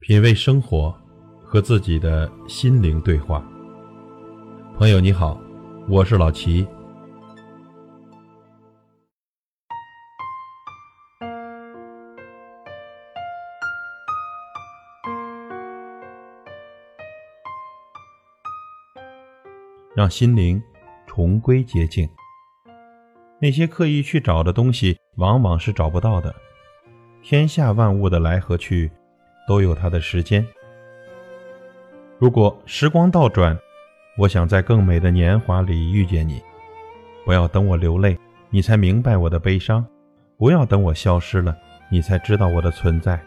品味生活，和自己的心灵对话。朋友你好，我是老齐。让心灵重归洁净。那些刻意去找的东西，往往是找不到的。天下万物的来和去。都有它的时间。如果时光倒转，我想在更美的年华里遇见你。不要等我流泪，你才明白我的悲伤；不要等我消失了，你才知道我的存在。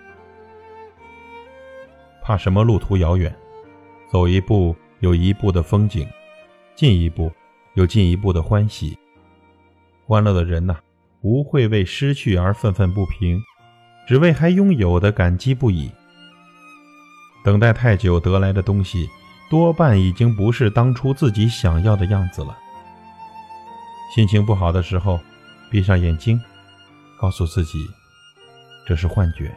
怕什么？路途遥远，走一步有一步的风景，进一步有进一步的欢喜。欢乐的人呐，不会为失去而愤愤不平，只为还拥有的感激不已。等待太久得来的东西，多半已经不是当初自己想要的样子了。心情不好的时候，闭上眼睛，告诉自己，这是幻觉。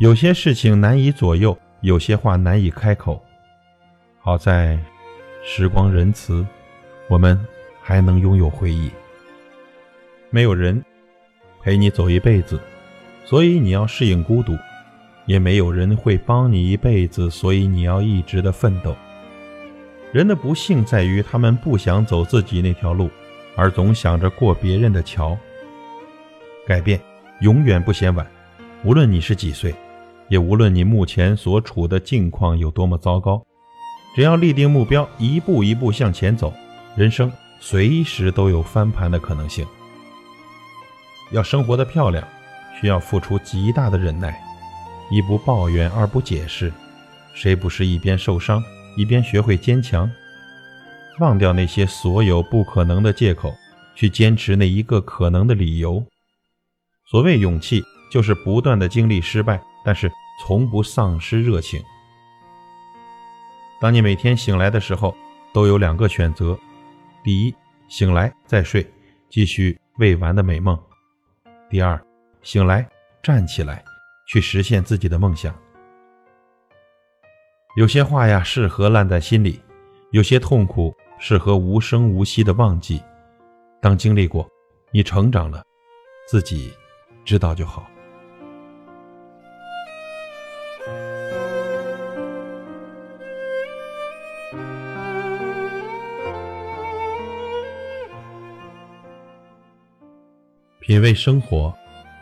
有些事情难以左右，有些话难以开口。好在，时光仁慈，我们还能拥有回忆。没有人陪你走一辈子，所以你要适应孤独。也没有人会帮你一辈子，所以你要一直的奋斗。人的不幸在于，他们不想走自己那条路，而总想着过别人的桥。改变永远不嫌晚，无论你是几岁，也无论你目前所处的境况有多么糟糕，只要立定目标，一步一步向前走，人生随时都有翻盘的可能性。要生活的漂亮，需要付出极大的忍耐。一不抱怨，二不解释，谁不是一边受伤一边学会坚强？忘掉那些所有不可能的借口，去坚持那一个可能的理由。所谓勇气，就是不断的经历失败，但是从不丧失热情。当你每天醒来的时候，都有两个选择：第一，醒来再睡，继续未完的美梦；第二，醒来站起来。去实现自己的梦想。有些话呀，适合烂在心里；有些痛苦，适合无声无息的忘记。当经历过，你成长了，自己知道就好。品味生活。